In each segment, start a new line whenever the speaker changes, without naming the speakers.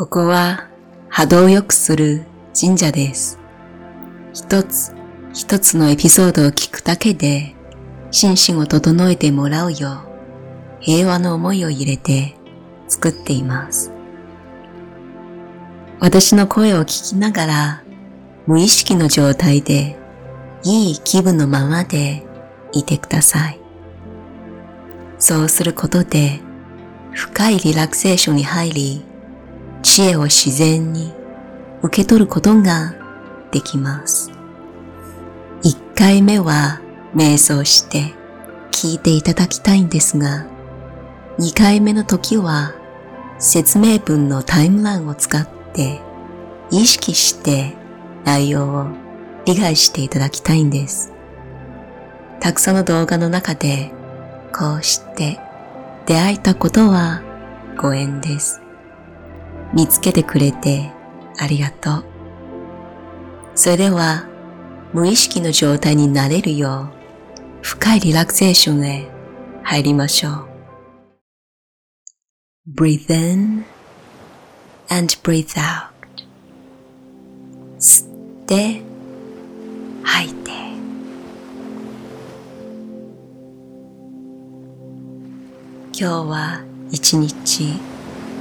ここは波動を良くする神社です。一つ一つのエピソードを聞くだけで心身を整えてもらうよう平和の思いを入れて作っています。私の声を聞きながら無意識の状態でいい気分のままでいてください。そうすることで深いリラクゼーションに入り知恵を自然に受け取ることができます。一回目は瞑想して聞いていただきたいんですが、二回目の時は説明文のタイムラインを使って意識して内容を理解していただきたいんです。たくさんの動画の中でこうして出会えたことはご縁です。見つけてくれてありがとう。それでは無意識の状態になれるよう深いリラクゼーションへ入りましょう。breathe in and breathe out 吸って吐いて今日は一日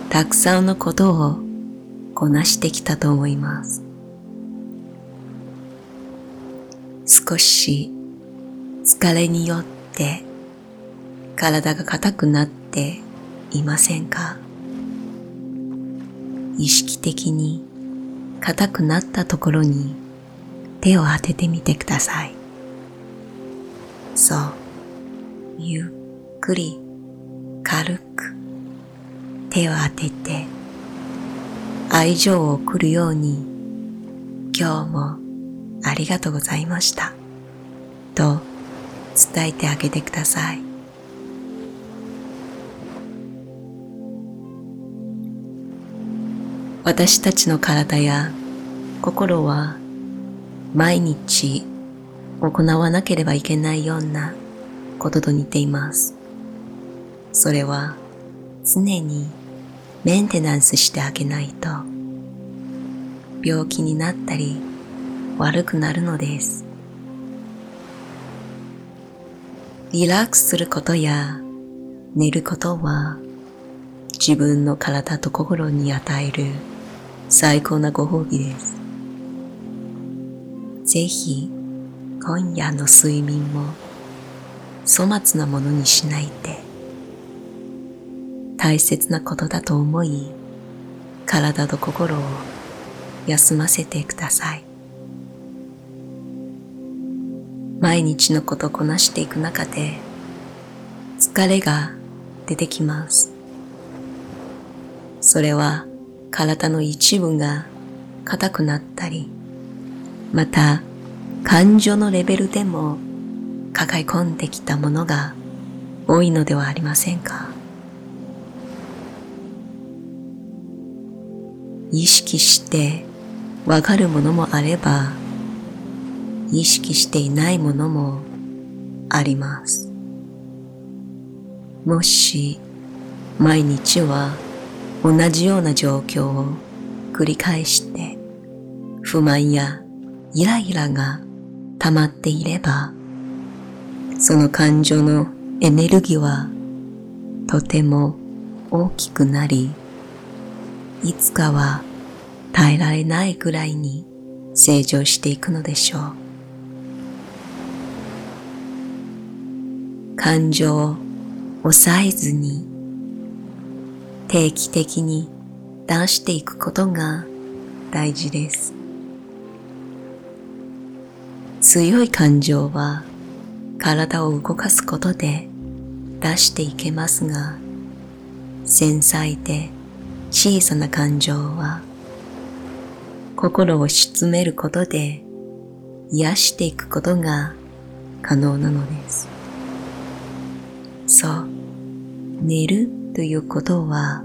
たくさんのことをこなしてきたと思います。少し疲れによって体が硬くなっていませんか？意識的に硬くなったところに手を当ててみてください。そう、ゆっくり軽く手を当てて愛情を送るように今日もありがとうございましたと伝えてあげてください私たちの体や心は毎日行わなければいけないようなことと似ています。それは常にメンテナンスしてあげないと病気になったり悪くなるのです。リラックスすることや寝ることは自分の体と心に与える最高なご褒美です。ぜひ今夜の睡眠も粗末なものにしないで大切なことだと思い体と心を休ませてください。毎日のことこなしていく中で疲れが出てきます。それは体の一部が硬くなったり、また感情のレベルでも抱え込んできたものが多いのではありませんか？意識してわかるものもあれば意識していないものもあります。もし毎日は同じような状況を繰り返して不満やイライラが溜まっていればその感情のエネルギーはとても大きくなりいつかは耐えられないくらいに成長していくのでしょう。感情を抑えずに定期的に出していくことが大事です。強い感情は体を動かすことで出していけますが、繊細で小さな感情は心を沈めることで癒していくことが可能なのです。そう、寝るということは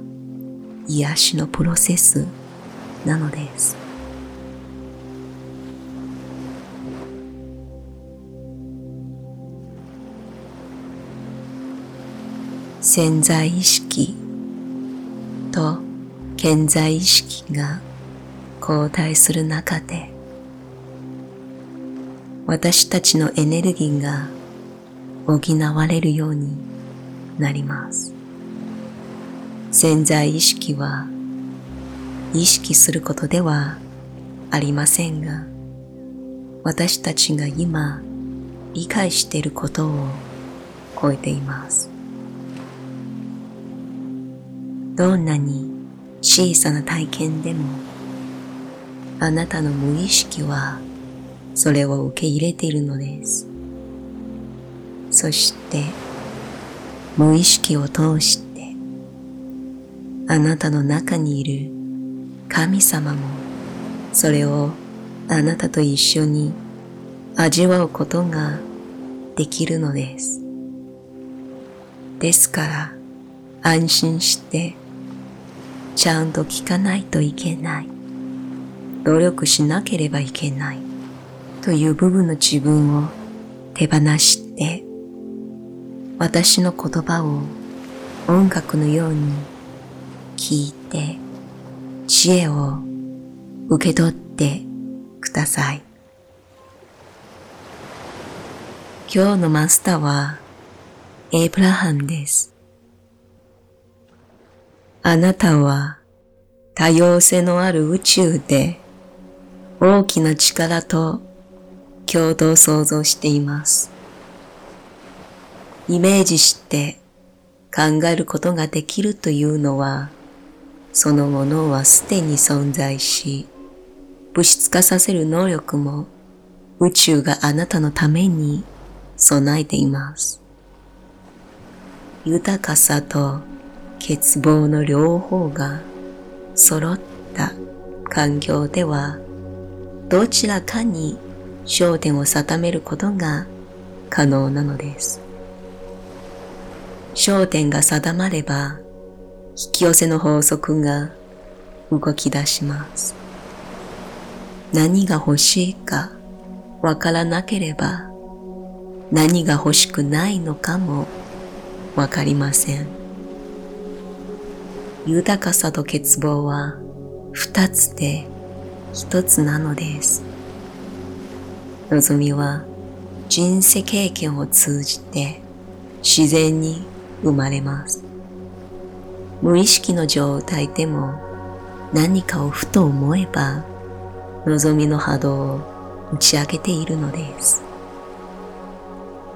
癒しのプロセスなのです。潜在意識と健在意識が交代する中で私たちのエネルギーが補われるようになります。潜在意識は意識することではありませんが、私たちが今理解していることを超えています。どんなに小さな体験でも、あなたの無意識はそれを受け入れているのです。そして、無意識を通して、あなたの中にいる神様も、それをあなたと一緒に味わうことができるのです。ですから、安心して、ちゃんと聞かないといけない。努力しなければいけない。という部分の自分を手放して、私の言葉を音楽のように聞いて、知恵を受け取ってください。今日のマスターはエイブラハムです。あなたは多様性のある宇宙で大きな力と共同創造しています。イメージして考えることができるというのは、そのものはすでに存在し、物質化させる能力も宇宙があなたのために備えています。豊かさと欠乏の両方が揃った環境では、どちらかに焦点を定めることが可能なのです。焦点が定まれば、引き寄せの法則が動き出します。何が欲しいかわからなければ、何が欲しくないのかもわかりません。豊かさと欠乏は二つで一つなのです。望みは人生経験を通じて自然に生まれます。無意識の状態でも何かをふと思えば望みの波動を打ち上げているのです。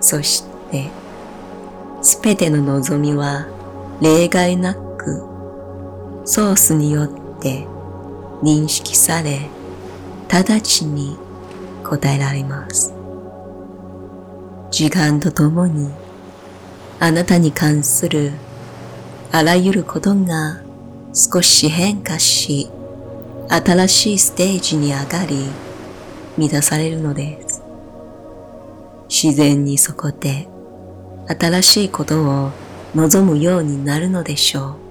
そしてすべての望みは例外なくソースによって認識され直ちに答えられます。時間とともにあなたに関するあらゆることが少し変化し、新しいステージに上がり、満たされるのです。自然にそこで新しいことを望むようになるのでしょう。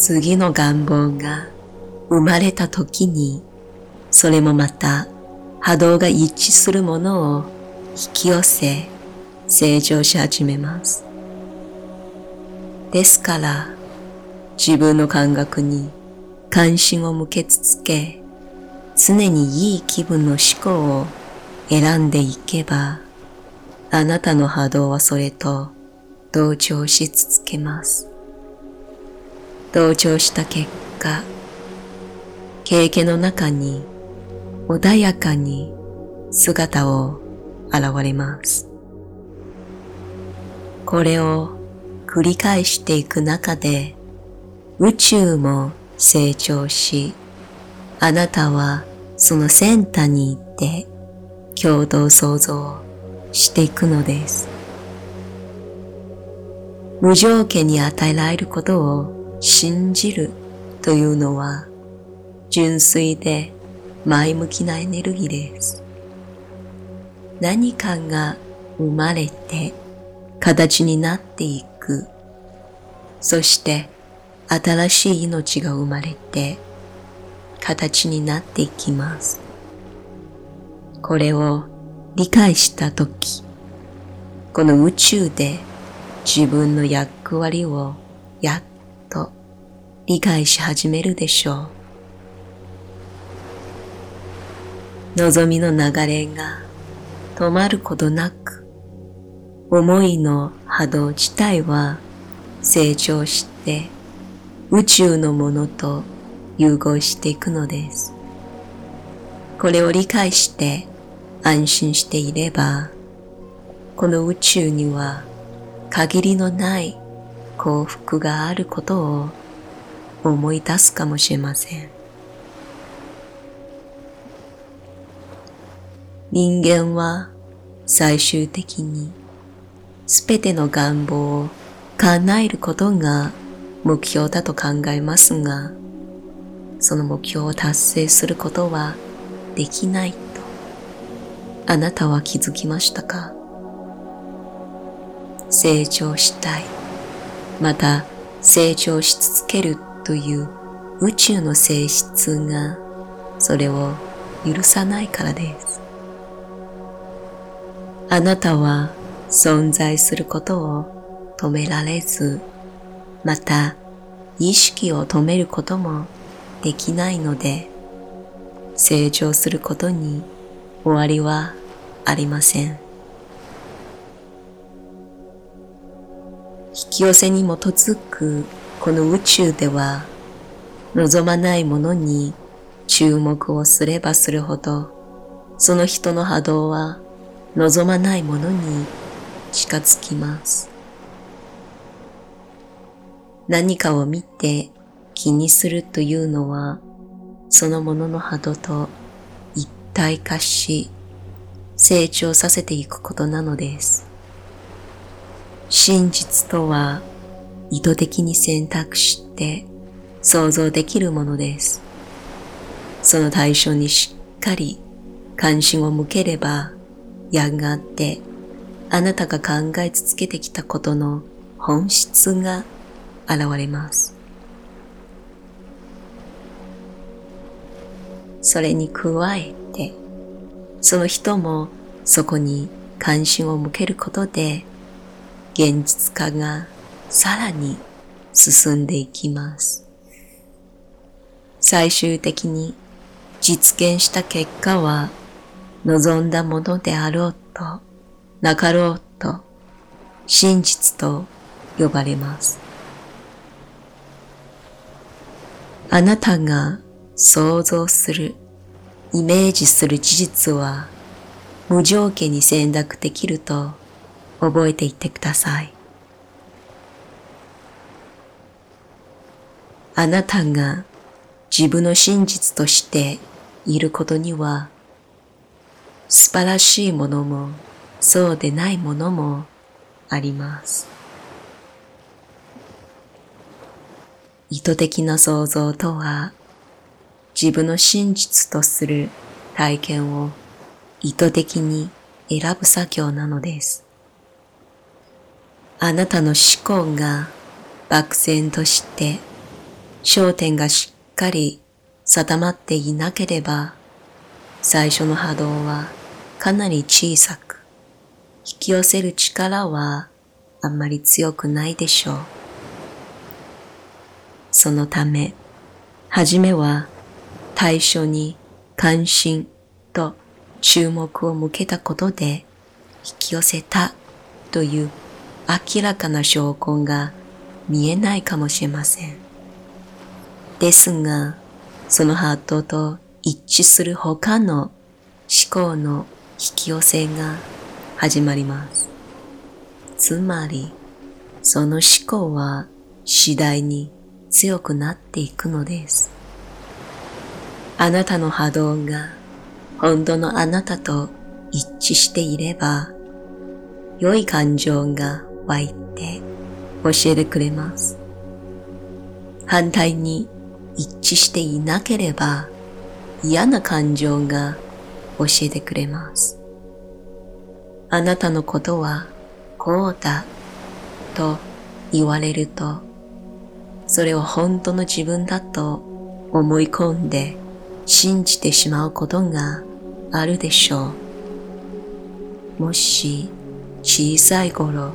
次の願望が生まれた時に、それもまた波動が一致するものを引き寄せ、成長し始めます。ですから、自分の感覚に関心を向け続け、常にいい気分の思考を選んでいけば、あなたの波動はそれと同調し続けます。同調した結果、経験の中に穏やかに姿を現れます。これを繰り返していく中で宇宙も成長し、あなたはその先端に行って共同創造していくのです。無条件に与えられることを信じるというのは純粋で前向きなエネルギーです。何かが生まれて形になっていく。そして新しい命が生まれて形になっていきます。これを理解したとき、この宇宙で自分の役割をやっ理解し始めるでしょう。望みの流れが止まることなく、思いの波動自体は成長して宇宙のものと融合していくのです。これを理解して安心していれば、この宇宙には限りのない幸福があることを思い出すかもしれません。人間は最終的にすべての願望を叶えることが目標だと考えますが、その目標を達成することはできないとあなたは気づきましたか？成長したい。また成長し続けるという宇宙の性質がそれを許さないからです。あなたは存在することを止められず、また意識を止めることもできないので、成長することに終わりはありません。引き寄せに基づくこの宇宙では望まないものに注目をすればするほどその人の波動は望まないものに近づきます。何かを見て気にするというのはそのものの波動と一体化し成長させていくことなのです。真実とは意図的に選択して想像できるものです。その対象にしっかり関心を向ければ、やがてあなたが考え続けてきたことの本質が現れます。それに加えて、その人もそこに関心を向けることで現実化がさらに進んでいきます。最終的に実現した結果は望んだものであろうとなかろうと真実と呼ばれます。あなたが想像する、イメージする事実は無条件に選択できると覚えていてください。あなたが自分の真実としていることには素晴らしいものもそうでないものもあります。意図的な想像とは自分の真実とする体験を意図的に選ぶ作業なのです。あなたの思考が漠然として焦点がしっかり定まっていなければ最初の波動はかなり小さく引き寄せる力はあんまり強くないでしょう。そのため、はじめは対象に関心と注目を向けたことで引き寄せたという明らかな証拠が見えないかもしれません。ですが、そのハートと一致する他の思考の引き寄せが始まります。つまり、その思考は次第に強くなっていくのです。あなたの波動が本当のあなたと一致していれば、良い感情が湧いて教えてくれます。反対に一致していなければ嫌な感情が教えてくれます。あなたのことはこうだと言われると、それを本当の自分だと思い込んで信じてしまうことがあるでしょう。もし小さい頃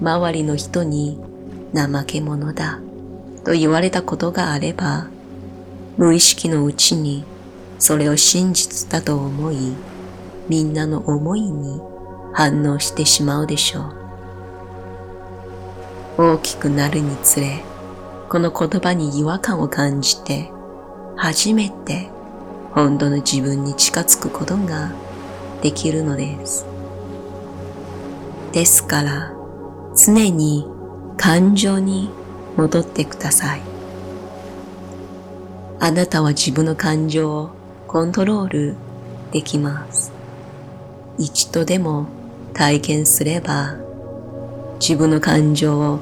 周りの人に怠け者だと言われたことがあれば、無意識のうちにそれを真実だと思い、みんなの思いに反応してしまうでしょう。大きくなるにつれ、この言葉に違和感を感じて、初めて本当の自分に近づくことができるのです。ですから、常に感情に戻ってください。あなたは自分の感情をコントロールできます。一度でも体験すれば、自分の感情を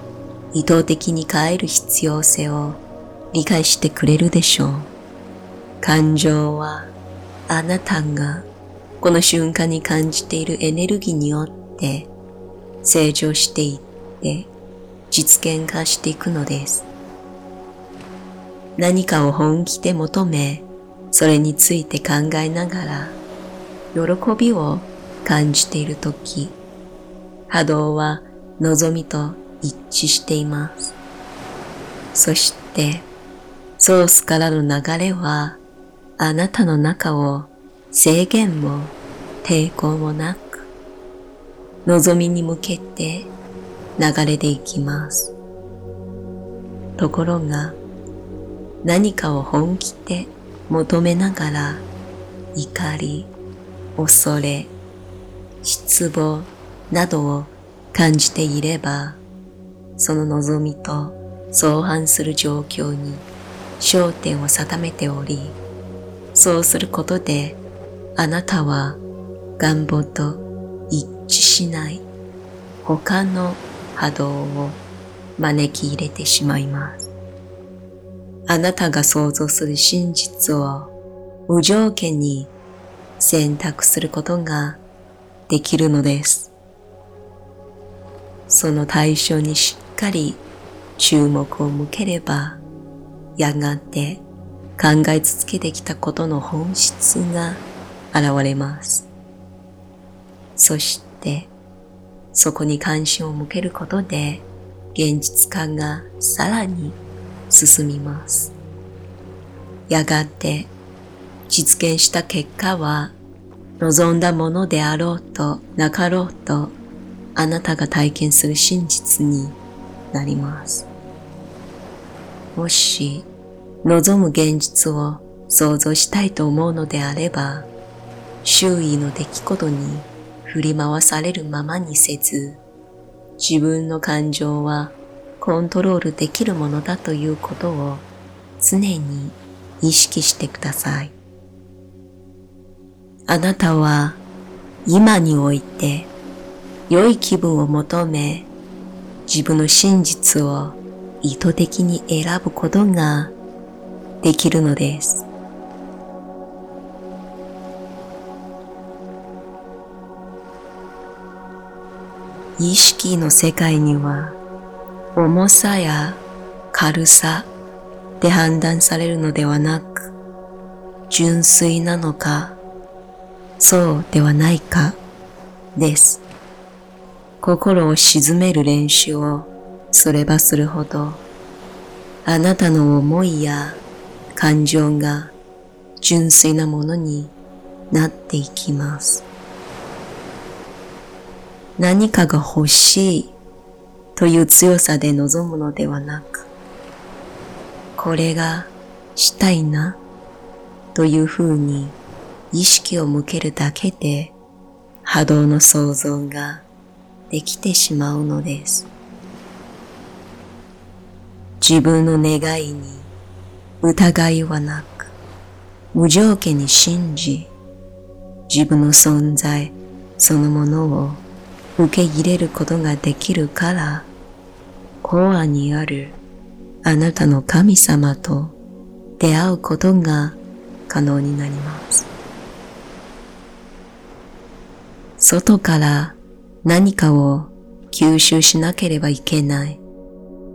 意図的に変える必要性を理解してくれるでしょう。感情はあなたがこの瞬間に感じているエネルギーによって成長していって実現化していくのです。何かを本気で求め、それについて考えながら、喜びを感じているとき、波動は望みと一致しています。そして、ソースからの流れは、あなたの中を制限も抵抗もなく、望みに向けて流れていきます。ところが、何かを本気で求めながら怒り、恐れ、失望などを感じていれば、その望みと相反する状況に焦点を定めており、そうすることであなたは願望と一致しない他の波動を招き入れてしまいます。あなたが想像する真実を無条件に選択することができるのです。その対象にしっかり注目を向ければ、やがて考え続けてきたことの本質が現れます。そして、そこに関心を向けることで、現実感がさらに進みます。やがて実現した結果は望んだものであろうとなかろうとあなたが体験する真実になります。もし望む現実を想像したいと思うのであれば周囲の出来事に振り回されるままにせず自分の感情はコントロールできるものだということを常に意識してください。あなたは今において良い気分を求め自分の真実を意図的に選ぶことができるのです。意識の世界には重さや軽さで判断されるのではなく、純粋なのか、そうではないかです。心を沈める練習をすればするほど、あなたの思いや感情が純粋なものになっていきます。何かが欲しいという強さで望むのではなく、これがしたいなというふうに意識を向けるだけで波動の想像ができてしまうのです。自分の願いに疑いはなく、無条件に信じ、自分の存在そのものを受け入れることができるから、コアにあるあなたの神様と出会うことが可能になります。外から何かを吸収しなければいけない。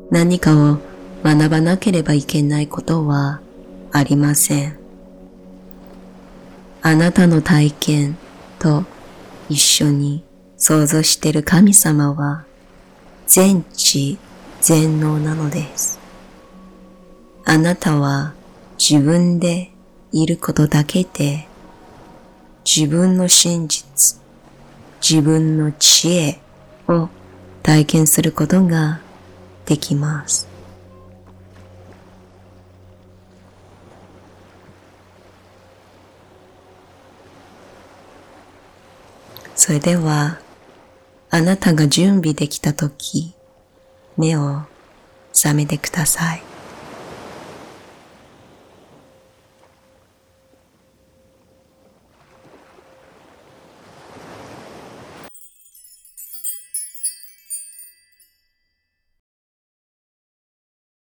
何かを学ばなければいけないことはありません。あなたの体験と一緒に想像している神様は全知全能なのです。あなたは自分でいることだけで自分の真実、自分の知恵を体験することができます。それでは、あなたが準備できたとき、目を覚めてください。